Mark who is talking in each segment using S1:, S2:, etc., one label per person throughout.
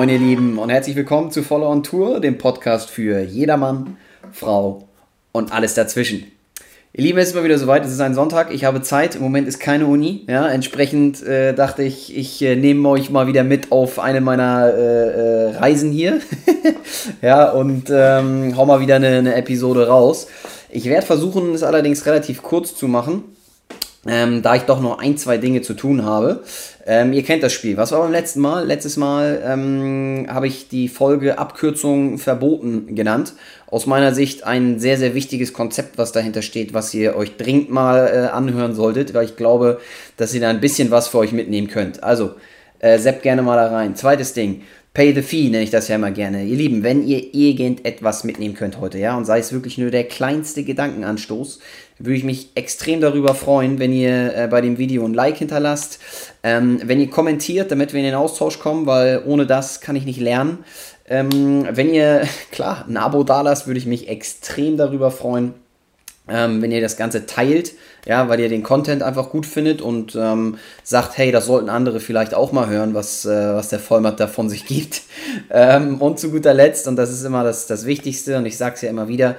S1: Moin ihr Lieben und herzlich willkommen zu Follow on Tour, dem Podcast für jedermann, Frau und alles dazwischen. Ihr Lieben, es ist mal wieder soweit, es ist ein Sonntag, ich habe Zeit, im Moment ist keine Uni, ja, entsprechend äh, dachte ich, ich äh, nehme euch mal wieder mit auf eine meiner äh, äh Reisen hier, ja, und ähm, hau mal wieder eine, eine Episode raus. Ich werde versuchen, es allerdings relativ kurz zu machen, ähm, da ich doch noch ein, zwei Dinge zu tun habe. Ähm, ihr kennt das Spiel. Was war beim letzten Mal? Letztes Mal ähm, habe ich die Folge Abkürzung verboten genannt. Aus meiner Sicht ein sehr, sehr wichtiges Konzept, was dahinter steht, was ihr euch dringend mal äh, anhören solltet, weil ich glaube, dass ihr da ein bisschen was für euch mitnehmen könnt. Also, äh, Sepp gerne mal da rein. Zweites Ding. Pay the Fee nenne ich das ja immer gerne. Ihr Lieben, wenn ihr irgendetwas mitnehmen könnt heute, ja, und sei es wirklich nur der kleinste Gedankenanstoß, würde ich mich extrem darüber freuen, wenn ihr äh, bei dem Video ein Like hinterlasst, ähm, wenn ihr kommentiert, damit wir in den Austausch kommen, weil ohne das kann ich nicht lernen. Ähm, wenn ihr, klar, ein Abo da lasst, würde ich mich extrem darüber freuen ähm, wenn ihr das Ganze teilt, ja, weil ihr den Content einfach gut findet und ähm, sagt, hey, das sollten andere vielleicht auch mal hören, was, äh, was der Vollmatt da von sich gibt. Ähm, und zu guter Letzt, und das ist immer das, das Wichtigste, und ich sage es ja immer wieder,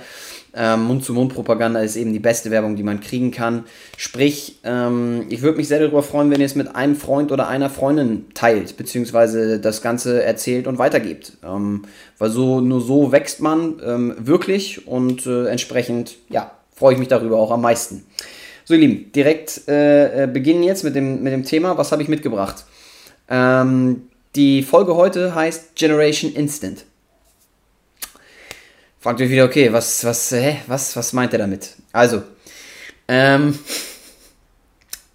S1: ähm, Mund-zu-Mund-Propaganda ist eben die beste Werbung, die man kriegen kann. Sprich, ähm, ich würde mich sehr darüber freuen, wenn ihr es mit einem Freund oder einer Freundin teilt, beziehungsweise das Ganze erzählt und weitergebt. Ähm, weil so nur so wächst man ähm, wirklich und äh, entsprechend, ja, freue ich mich darüber auch am meisten. So, ihr Lieben, direkt äh, äh, beginnen jetzt mit dem, mit dem Thema. Was habe ich mitgebracht? Ähm, die Folge heute heißt Generation Instant. Fragt euch wieder, okay, was, was, hä, was, was meint er damit? Also, ähm,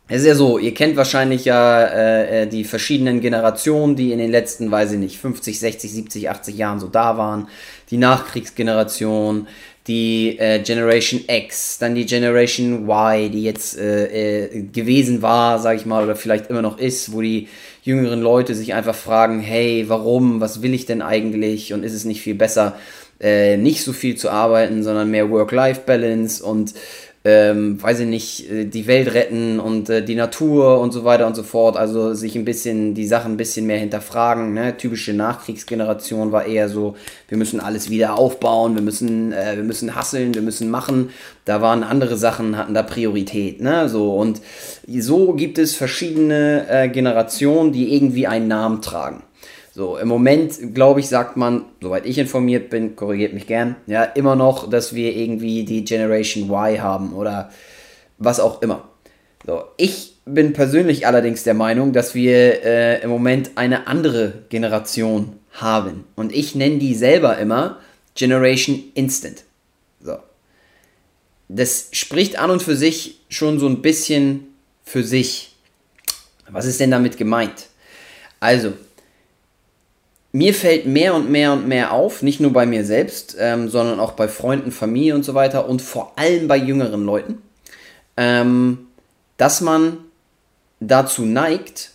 S1: es ist ja so, ihr kennt wahrscheinlich ja äh, äh die verschiedenen Generationen, die in den letzten, weiß ich nicht, 50, 60, 70, 80 Jahren so da waren. Die Nachkriegsgeneration, die äh, Generation X, dann die Generation Y, die jetzt äh, äh, gewesen war, sag ich mal, oder vielleicht immer noch ist, wo die jüngeren Leute sich einfach fragen, hey, warum, was will ich denn eigentlich und ist es nicht viel besser, äh, nicht so viel zu arbeiten, sondern mehr Work-Life-Balance und ähm, weiß ich nicht, äh, die Welt retten und äh, die Natur und so weiter und so fort. Also sich ein bisschen, die Sachen ein bisschen mehr hinterfragen. Ne? Typische Nachkriegsgeneration war eher so, wir müssen alles wieder aufbauen, wir müssen, äh, wir müssen hasseln, wir müssen machen. Da waren andere Sachen, hatten da Priorität. Ne? So, und so gibt es verschiedene äh, Generationen, die irgendwie einen Namen tragen. So, im Moment, glaube ich, sagt man, soweit ich informiert bin, korrigiert mich gern, ja, immer noch, dass wir irgendwie die Generation Y haben oder was auch immer. So, ich bin persönlich allerdings der Meinung, dass wir äh, im Moment eine andere Generation haben. Und ich nenne die selber immer Generation Instant. So. Das spricht an und für sich schon so ein bisschen für sich. Was ist denn damit gemeint? Also, mir fällt mehr und mehr und mehr auf, nicht nur bei mir selbst, ähm, sondern auch bei Freunden, Familie und so weiter und vor allem bei jüngeren Leuten, ähm, dass man dazu neigt,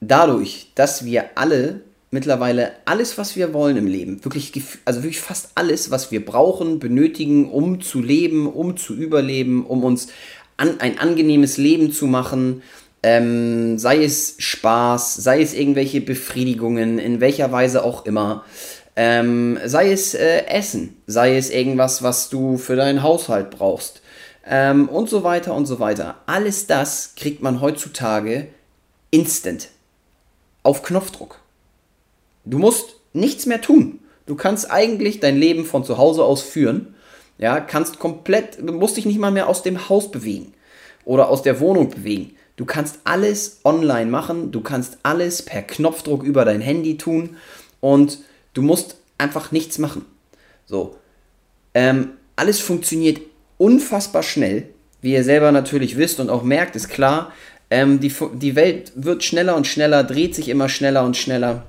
S1: dadurch, dass wir alle mittlerweile alles, was wir wollen im Leben, wirklich, also wirklich fast alles, was wir brauchen, benötigen, um zu leben, um zu überleben, um uns an, ein angenehmes Leben zu machen, ähm, sei es Spaß, sei es irgendwelche Befriedigungen, in welcher Weise auch immer. Ähm, sei es äh, Essen, sei es irgendwas, was du für deinen Haushalt brauchst. Ähm, und so weiter und so weiter. Alles das kriegt man heutzutage instant. Auf Knopfdruck. Du musst nichts mehr tun. Du kannst eigentlich dein Leben von zu Hause aus führen. Ja, kannst komplett, musst dich nicht mal mehr aus dem Haus bewegen oder aus der Wohnung bewegen. Du kannst alles online machen, du kannst alles per Knopfdruck über dein Handy tun und du musst einfach nichts machen. So. Ähm, alles funktioniert unfassbar schnell. Wie ihr selber natürlich wisst und auch merkt, ist klar, ähm, die, die Welt wird schneller und schneller, dreht sich immer schneller und schneller.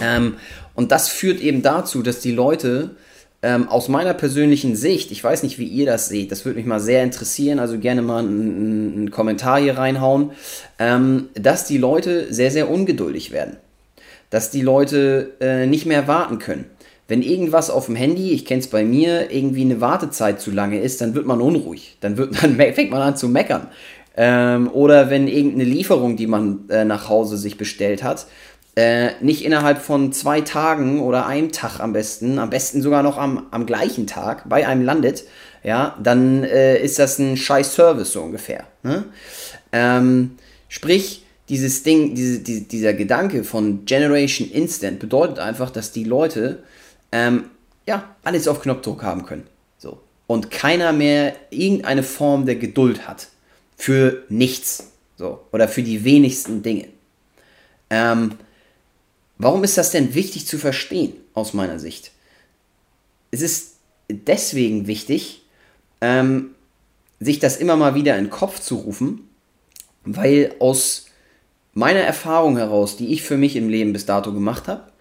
S1: Ähm, und das führt eben dazu, dass die Leute ähm, aus meiner persönlichen Sicht, ich weiß nicht, wie ihr das seht, das würde mich mal sehr interessieren, also gerne mal einen, einen Kommentar hier reinhauen, ähm, dass die Leute sehr, sehr ungeduldig werden. Dass die Leute äh, nicht mehr warten können. Wenn irgendwas auf dem Handy, ich kenne es bei mir, irgendwie eine Wartezeit zu lange ist, dann wird man unruhig. Dann wird man, fängt man an zu meckern. Ähm, oder wenn irgendeine Lieferung, die man äh, nach Hause sich bestellt hat, äh, nicht innerhalb von zwei Tagen oder einem Tag am besten, am besten sogar noch am, am gleichen Tag bei einem landet, ja, dann äh, ist das ein scheiß Service so ungefähr. Ne? Ähm, sprich, dieses Ding, diese, die, dieser Gedanke von Generation Instant bedeutet einfach, dass die Leute ähm, ja, alles auf Knopfdruck haben können. So. Und keiner mehr irgendeine Form der Geduld hat. Für nichts. So. Oder für die wenigsten Dinge. Ähm, warum ist das denn wichtig zu verstehen, aus meiner Sicht? Es ist deswegen wichtig, ähm, sich das immer mal wieder in den Kopf zu rufen, weil aus meiner Erfahrung heraus, die ich für mich im Leben bis dato gemacht habe,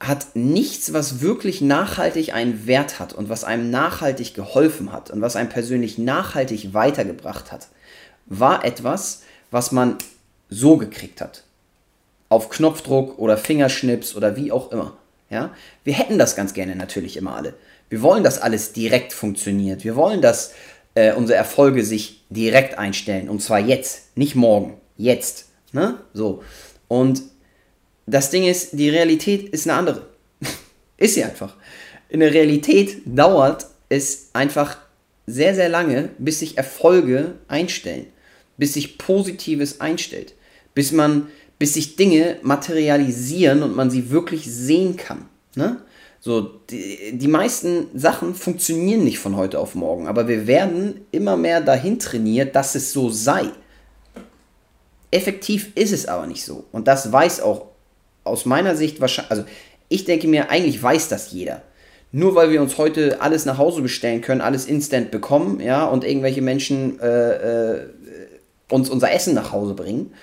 S1: hat nichts, was wirklich nachhaltig einen Wert hat und was einem nachhaltig geholfen hat und was einem persönlich nachhaltig weitergebracht hat, war etwas, was man so gekriegt hat. Auf Knopfdruck oder Fingerschnips oder wie auch immer. Ja? Wir hätten das ganz gerne natürlich immer alle. Wir wollen, dass alles direkt funktioniert. Wir wollen, dass äh, unsere Erfolge sich direkt einstellen. Und zwar jetzt, nicht morgen. Jetzt. Ne? So. Und das Ding ist, die Realität ist eine andere. ist sie einfach. In der Realität dauert es einfach sehr, sehr lange, bis sich Erfolge einstellen. Bis sich Positives einstellt. Bis man, bis sich Dinge materialisieren und man sie wirklich sehen kann. Ne? So, die, die meisten Sachen funktionieren nicht von heute auf morgen, aber wir werden immer mehr dahin trainiert, dass es so sei. Effektiv ist es aber nicht so. Und das weiß auch aus meiner Sicht wahrscheinlich, also ich denke mir, eigentlich weiß das jeder. Nur weil wir uns heute alles nach Hause bestellen können, alles instant bekommen, ja, und irgendwelche Menschen äh, äh, uns unser Essen nach Hause bringen,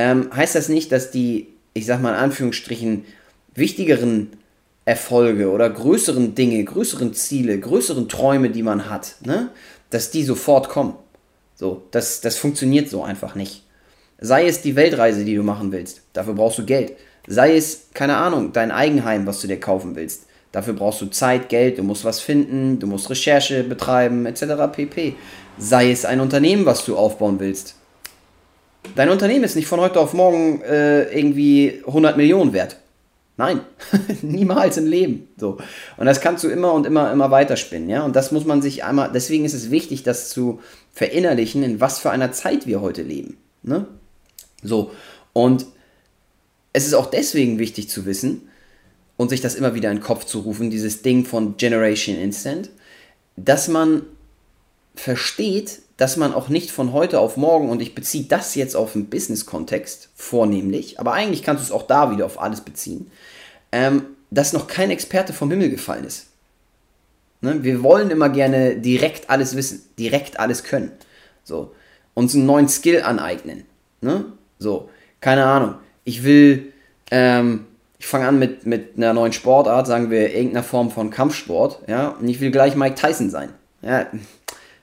S1: ähm, heißt das nicht, dass die, ich sag mal in Anführungsstrichen, wichtigeren Erfolge oder größeren Dinge, größeren Ziele, größeren Träume, die man hat, ne, dass die sofort kommen. So, das, das funktioniert so einfach nicht. Sei es die Weltreise, die du machen willst, dafür brauchst du Geld. Sei es, keine Ahnung, dein Eigenheim, was du dir kaufen willst. Dafür brauchst du Zeit, Geld, du musst was finden, du musst Recherche betreiben, etc. pp. Sei es ein Unternehmen, was du aufbauen willst. Dein Unternehmen ist nicht von heute auf morgen äh, irgendwie 100 Millionen wert. Nein, niemals im Leben. So. Und das kannst du immer und immer, immer weiterspinnen, ja. Und das muss man sich einmal, deswegen ist es wichtig, das zu verinnerlichen, in was für einer Zeit wir heute leben. Ne? So. Und es ist auch deswegen wichtig zu wissen und sich das immer wieder in den Kopf zu rufen, dieses Ding von Generation Instant, dass man versteht, dass man auch nicht von heute auf morgen, und ich beziehe das jetzt auf den Business-Kontext vornehmlich, aber eigentlich kannst du es auch da wieder auf alles beziehen, ähm, dass noch kein Experte vom Himmel gefallen ist. Ne? Wir wollen immer gerne direkt alles wissen, direkt alles können. So. Uns einen neuen Skill aneignen. Ne? So, keine Ahnung. Ich will, ähm, ich fange an mit, mit einer neuen Sportart, sagen wir irgendeiner Form von Kampfsport, ja, und ich will gleich Mike Tyson sein. Ja,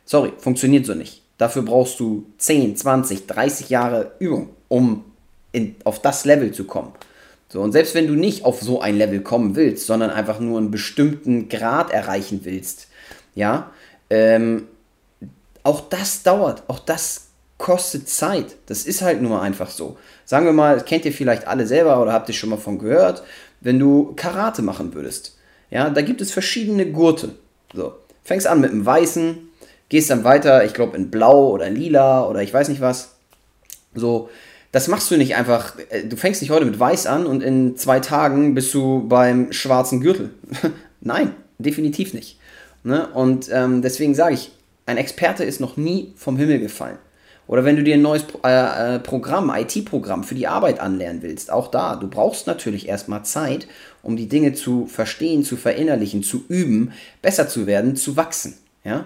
S1: sorry, funktioniert so nicht. Dafür brauchst du 10, 20, 30 Jahre Übung, um in, auf das Level zu kommen. So, und selbst wenn du nicht auf so ein Level kommen willst, sondern einfach nur einen bestimmten Grad erreichen willst, ja, ähm, auch das dauert, auch das kostet Zeit. Das ist halt nur einfach so. Sagen wir mal, kennt ihr vielleicht alle selber oder habt ihr schon mal von gehört, wenn du Karate machen würdest. Ja, da gibt es verschiedene Gurte. So, fängst an mit einem weißen, gehst dann weiter, ich glaube in blau oder lila oder ich weiß nicht was. So, das machst du nicht einfach, äh, du fängst nicht heute mit weiß an und in zwei Tagen bist du beim schwarzen Gürtel. Nein, definitiv nicht. Ne? Und ähm, deswegen sage ich, ein Experte ist noch nie vom Himmel gefallen. Oder wenn du dir ein neues äh, äh Programm, IT-Programm für die Arbeit anlernen willst, auch da, du brauchst natürlich erstmal Zeit, um die Dinge zu verstehen, zu verinnerlichen, zu üben, besser zu werden, zu wachsen. Ja?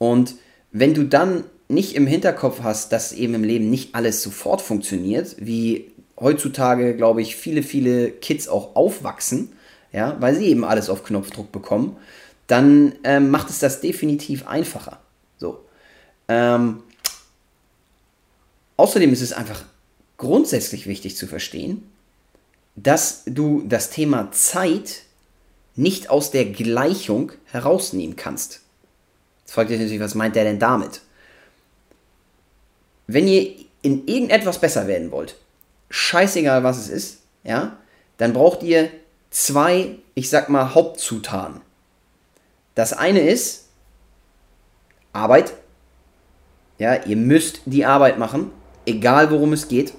S1: Und wenn du dann nicht im Hinterkopf hast, dass eben im Leben nicht alles sofort funktioniert, wie heutzutage, glaube ich, viele, viele Kids auch aufwachsen, ja, weil sie eben alles auf Knopfdruck bekommen, dann ähm, macht es das definitiv einfacher. So. Ähm, außerdem ist es einfach grundsätzlich wichtig zu verstehen, dass du das Thema Zeit nicht aus der Gleichung herausnehmen kannst. Jetzt fragt ihr natürlich, was meint der denn damit? wenn ihr in irgendetwas besser werden wollt, scheißegal was es ist, ja, dann braucht ihr zwei, ich sag mal, Hauptzutaten. Das eine ist Arbeit. Ja, ihr müsst die Arbeit machen, egal worum es geht.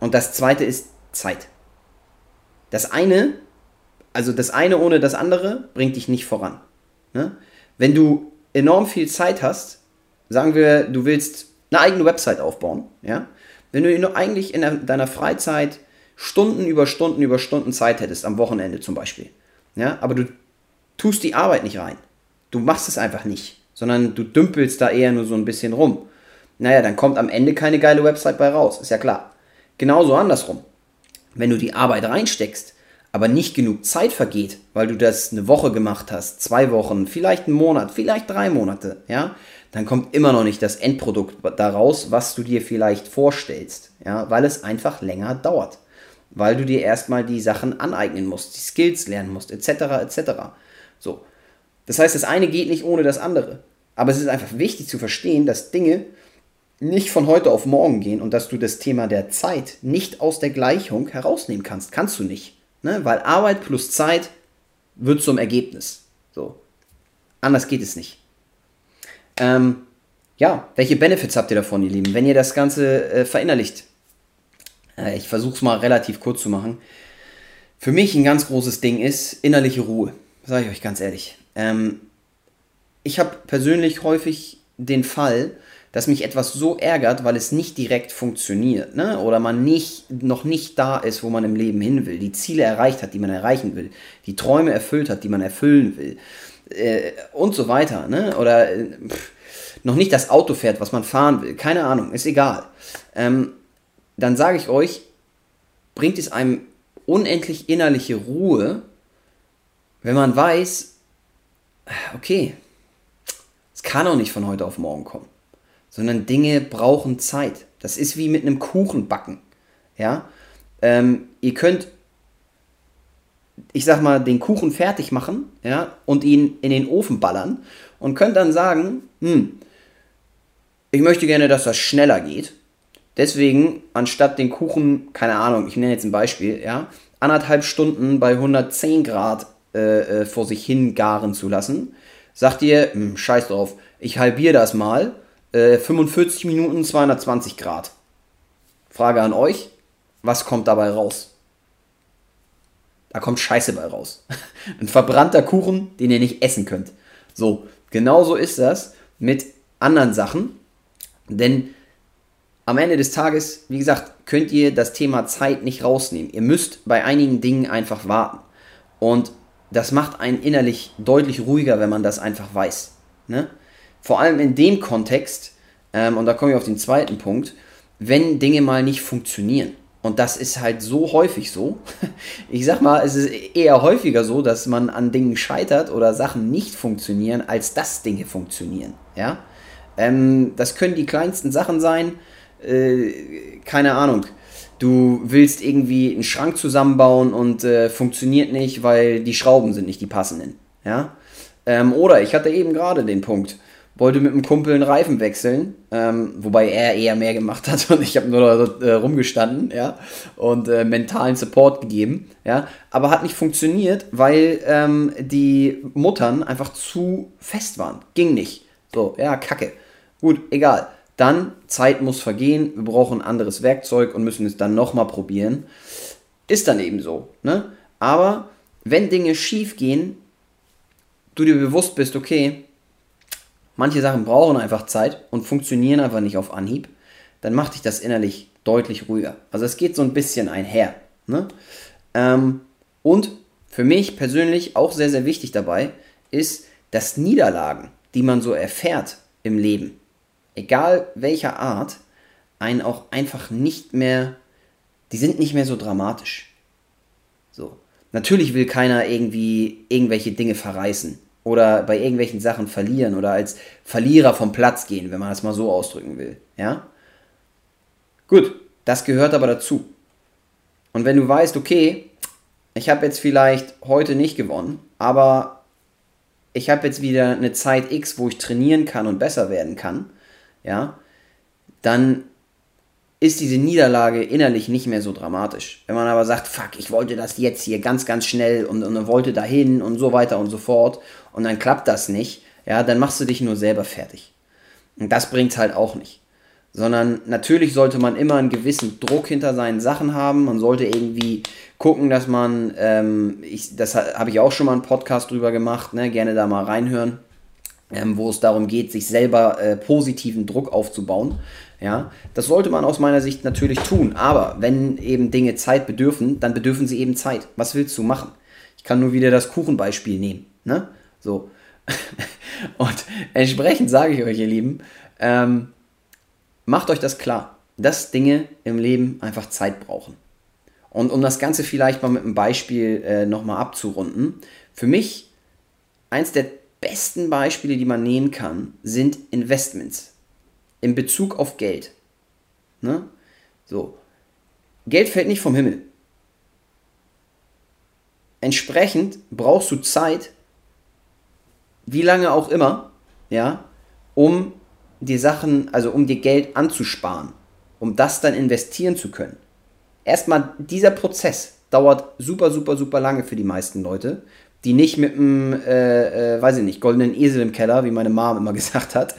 S1: Und das zweite ist Zeit. Das eine, also das eine ohne das andere, bringt dich nicht voran. Ne? Wenn du enorm viel Zeit hast, sagen wir, du willst eine eigene Website aufbauen, ja, wenn du eigentlich in deiner Freizeit Stunden über Stunden über Stunden Zeit hättest, am Wochenende zum Beispiel, ja, aber du tust die Arbeit nicht rein, du machst es einfach nicht, sondern du dümpelst da eher nur so ein bisschen rum, naja, dann kommt am Ende keine geile Website bei raus, ist ja klar. Genauso andersrum. Wenn du die Arbeit reinsteckst, aber nicht genug Zeit vergeht, weil du das eine Woche gemacht hast, zwei Wochen, vielleicht einen Monat, vielleicht drei Monate, ja, dann kommt immer noch nicht das Endprodukt daraus, was du dir vielleicht vorstellst, ja, weil es einfach länger dauert, weil du dir erstmal die Sachen aneignen musst, die Skills lernen musst, etc., etc. So. Das heißt, das eine geht nicht ohne das andere. Aber es ist einfach wichtig zu verstehen, dass Dinge nicht von heute auf morgen gehen und dass du das Thema der Zeit nicht aus der Gleichung herausnehmen kannst. Kannst du nicht. Ne? Weil Arbeit plus Zeit wird zum Ergebnis. So. Anders geht es nicht. Ähm, ja, welche Benefits habt ihr davon, ihr Lieben, wenn ihr das Ganze äh, verinnerlicht? Äh, ich versuche es mal relativ kurz zu machen. Für mich ein ganz großes Ding ist innerliche Ruhe. Sage ich euch ganz ehrlich. Ähm, ich habe persönlich häufig den Fall, dass mich etwas so ärgert, weil es nicht direkt funktioniert, ne? oder man nicht, noch nicht da ist, wo man im Leben hin will, die Ziele erreicht hat, die man erreichen will, die Träume erfüllt hat, die man erfüllen will, äh, und so weiter, ne? oder äh, pff, noch nicht das Auto fährt, was man fahren will, keine Ahnung, ist egal. Ähm, dann sage ich euch, bringt es einem unendlich innerliche Ruhe, wenn man weiß, okay, es kann auch nicht von heute auf morgen kommen sondern Dinge brauchen Zeit. Das ist wie mit einem Kuchen backen. Ja? Ähm, ihr könnt, ich sag mal, den Kuchen fertig machen ja, und ihn in den Ofen ballern und könnt dann sagen, hm, ich möchte gerne, dass das schneller geht. Deswegen, anstatt den Kuchen, keine Ahnung, ich nenne jetzt ein Beispiel, ja, anderthalb Stunden bei 110 Grad äh, äh, vor sich hin garen zu lassen, sagt ihr, hm, scheiß drauf, ich halbiere das mal 45 äh, Minuten 220 Grad. Frage an euch, was kommt dabei raus? Da kommt Scheiße bei raus. Ein verbrannter Kuchen, den ihr nicht essen könnt. So, genauso ist das mit anderen Sachen. Denn am Ende des Tages, wie gesagt, könnt ihr das Thema Zeit nicht rausnehmen. Ihr müsst bei einigen Dingen einfach warten. Und das macht einen innerlich deutlich ruhiger, wenn man das einfach weiß. Ne? Vor allem in dem Kontext, ähm, und da komme ich auf den zweiten Punkt, wenn Dinge mal nicht funktionieren. Und das ist halt so häufig so. Ich sag mal, es ist eher häufiger so, dass man an Dingen scheitert oder Sachen nicht funktionieren, als dass Dinge funktionieren. Ja? Ähm, das können die kleinsten Sachen sein. Äh, keine Ahnung. Du willst irgendwie einen Schrank zusammenbauen und äh, funktioniert nicht, weil die Schrauben sind nicht die passenden. Ja? Ähm, oder ich hatte eben gerade den Punkt wollte mit einem Kumpel einen Reifen wechseln, ähm, wobei er eher mehr gemacht hat und ich habe nur da äh, rumgestanden, ja, und äh, mentalen Support gegeben, ja, aber hat nicht funktioniert, weil ähm, die Muttern einfach zu fest waren, ging nicht, so, ja, kacke, gut, egal, dann Zeit muss vergehen, wir brauchen ein anderes Werkzeug und müssen es dann nochmal probieren, ist dann eben so, ne, aber wenn Dinge schief gehen, du dir bewusst bist, okay, manche Sachen brauchen einfach Zeit und funktionieren einfach nicht auf Anhieb, dann macht dich das innerlich deutlich ruhiger. Also es geht so ein bisschen einher. Ne? Ähm, und für mich persönlich auch sehr, sehr wichtig dabei ist, dass Niederlagen, die man so erfährt im Leben, egal welcher Art, einen auch einfach nicht mehr, die sind nicht mehr so dramatisch. So. Natürlich will keiner irgendwie irgendwelche Dinge verreißen oder bei irgendwelchen Sachen verlieren oder als Verlierer vom Platz gehen, wenn man das mal so ausdrücken will. Ja? Gut, das gehört aber dazu. Und wenn du weißt, okay, ich habe jetzt vielleicht heute nicht gewonnen, aber ich habe jetzt wieder eine Zeit X, wo ich trainieren kann und besser werden kann, ja, dann ist diese Niederlage innerlich nicht mehr so dramatisch. Wenn man aber sagt, fuck, ich wollte das jetzt hier ganz, ganz schnell und, und wollte dahin und so weiter und so fort und dann klappt das nicht, ja, dann machst du dich nur selber fertig. Und das bringt halt auch nicht. Sondern natürlich sollte man immer einen gewissen Druck hinter seinen Sachen haben. Man sollte irgendwie gucken, dass man, ähm, ich, das habe ich auch schon mal einen Podcast drüber gemacht, ne, gerne da mal reinhören, ähm, wo es darum geht, sich selber äh, positiven Druck aufzubauen. Ja, das sollte man aus meiner Sicht natürlich tun, aber wenn eben Dinge Zeit bedürfen, dann bedürfen sie eben Zeit. Was willst du machen? Ich kann nur wieder das Kuchenbeispiel nehmen. Ne? So. Und entsprechend sage ich euch, ihr Lieben, ähm, macht euch das klar, dass Dinge im Leben einfach Zeit brauchen. Und um das Ganze vielleicht mal mit einem Beispiel äh, nochmal abzurunden, für mich eins der besten Beispiele, die man nehmen kann, sind Investments in Bezug auf Geld. Ne? So. Geld fällt nicht vom Himmel. Entsprechend brauchst du Zeit, wie lange auch immer, ja, um die Sachen, also um dir Geld anzusparen, um das dann investieren zu können. Erstmal dieser Prozess dauert super, super, super lange für die meisten Leute, die nicht mit einem, äh, äh, weiß ich nicht, goldenen Esel im Keller, wie meine Mom immer gesagt hat,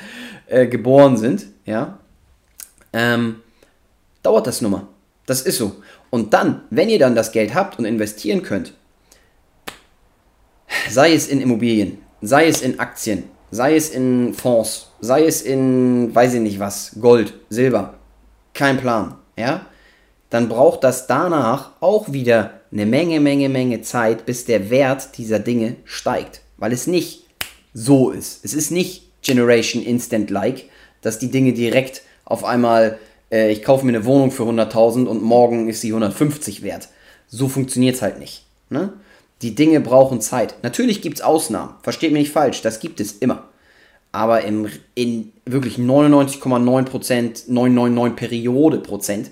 S1: äh, geboren sind, ja, ähm, dauert das nun mal. Das ist so. Und dann, wenn ihr dann das Geld habt und investieren könnt, sei es in Immobilien, sei es in Aktien, sei es in Fonds, sei es in, weiß ich nicht was, Gold, Silber, kein Plan, ja, dann braucht das danach auch wieder eine Menge, Menge, Menge Zeit, bis der Wert dieser Dinge steigt, weil es nicht so ist. Es ist nicht Generation Instant Like, dass die Dinge direkt auf einmal, äh, ich kaufe mir eine Wohnung für 100.000 und morgen ist sie 150 wert. So funktioniert es halt nicht. Ne? Die Dinge brauchen Zeit. Natürlich gibt es Ausnahmen, versteht mich nicht falsch, das gibt es immer. Aber im, in wirklich 99,9%, 999 Periode Prozent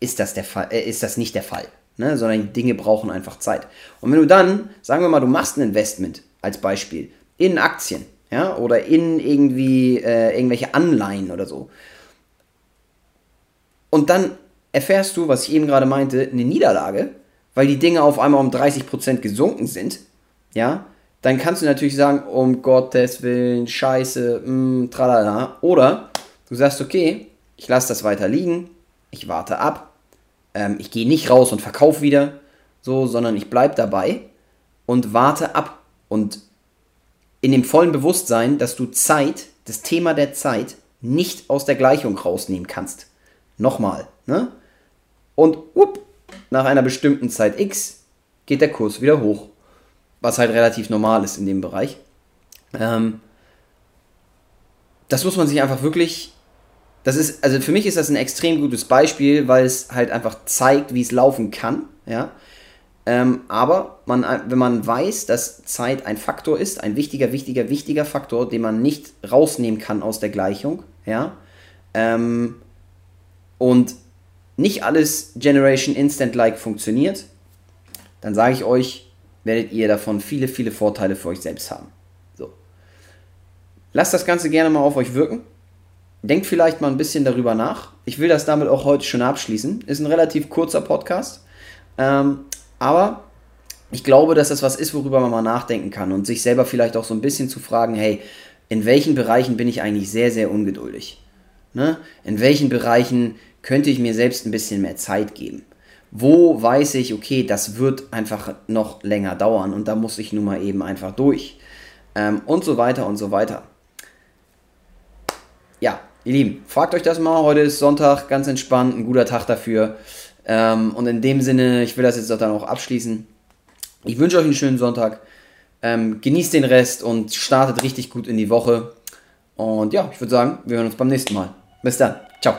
S1: ist das, der Fall, äh, ist das nicht der Fall. Ne? Sondern Dinge brauchen einfach Zeit. Und wenn du dann, sagen wir mal, du machst ein Investment als Beispiel in Aktien, ja, oder in irgendwie äh, irgendwelche Anleihen oder so. Und dann erfährst du, was ich eben gerade meinte, eine Niederlage, weil die Dinge auf einmal um 30% gesunken sind, ja, dann kannst du natürlich sagen, um Gottes Willen, scheiße, mh, mm, tralala. Oder du sagst, okay, ich lasse das weiter liegen, ich warte ab, ähm, ich gehe nicht raus und verkaufe wieder, so, sondern ich bleibe dabei und warte ab. Und in dem vollen Bewusstsein, dass du Zeit, das Thema der Zeit, nicht aus der Gleichung rausnehmen kannst. Nochmal, ne? Und up, nach einer bestimmten Zeit X geht der Kurs wieder hoch. Was halt relativ normal ist in dem Bereich. Ähm, das muss man sich einfach wirklich. Das ist, also für mich ist das ein extrem gutes Beispiel, weil es halt einfach zeigt, wie es laufen kann. Ja. Ähm, aber man, wenn man weiß, dass Zeit ein Faktor ist, ein wichtiger, wichtiger, wichtiger Faktor, den man nicht rausnehmen kann aus der Gleichung, ja, ähm, und nicht alles Generation Instant-like funktioniert, dann sage ich euch, werdet ihr davon viele, viele Vorteile für euch selbst haben. So. Lasst das Ganze gerne mal auf euch wirken. Denkt vielleicht mal ein bisschen darüber nach. Ich will das damit auch heute schon abschließen. Ist ein relativ kurzer Podcast. Ähm, aber ich glaube, dass das was ist, worüber man mal nachdenken kann und sich selber vielleicht auch so ein bisschen zu fragen, hey, in welchen Bereichen bin ich eigentlich sehr, sehr ungeduldig? Ne? In welchen Bereichen könnte ich mir selbst ein bisschen mehr Zeit geben? Wo weiß ich, okay, das wird einfach noch länger dauern und da muss ich nun mal eben einfach durch. Ähm, und so weiter und so weiter. Ja, ihr Lieben, fragt euch das mal. Heute ist Sonntag, ganz entspannt, ein guter Tag dafür. Ähm, und in dem Sinne, ich will das jetzt dann auch abschließen. Ich wünsche euch einen schönen Sonntag. Ähm, genießt den Rest und startet richtig gut in die Woche. Und ja, ich würde sagen, wir hören uns beim nächsten Mal. Bis dann. Ciao.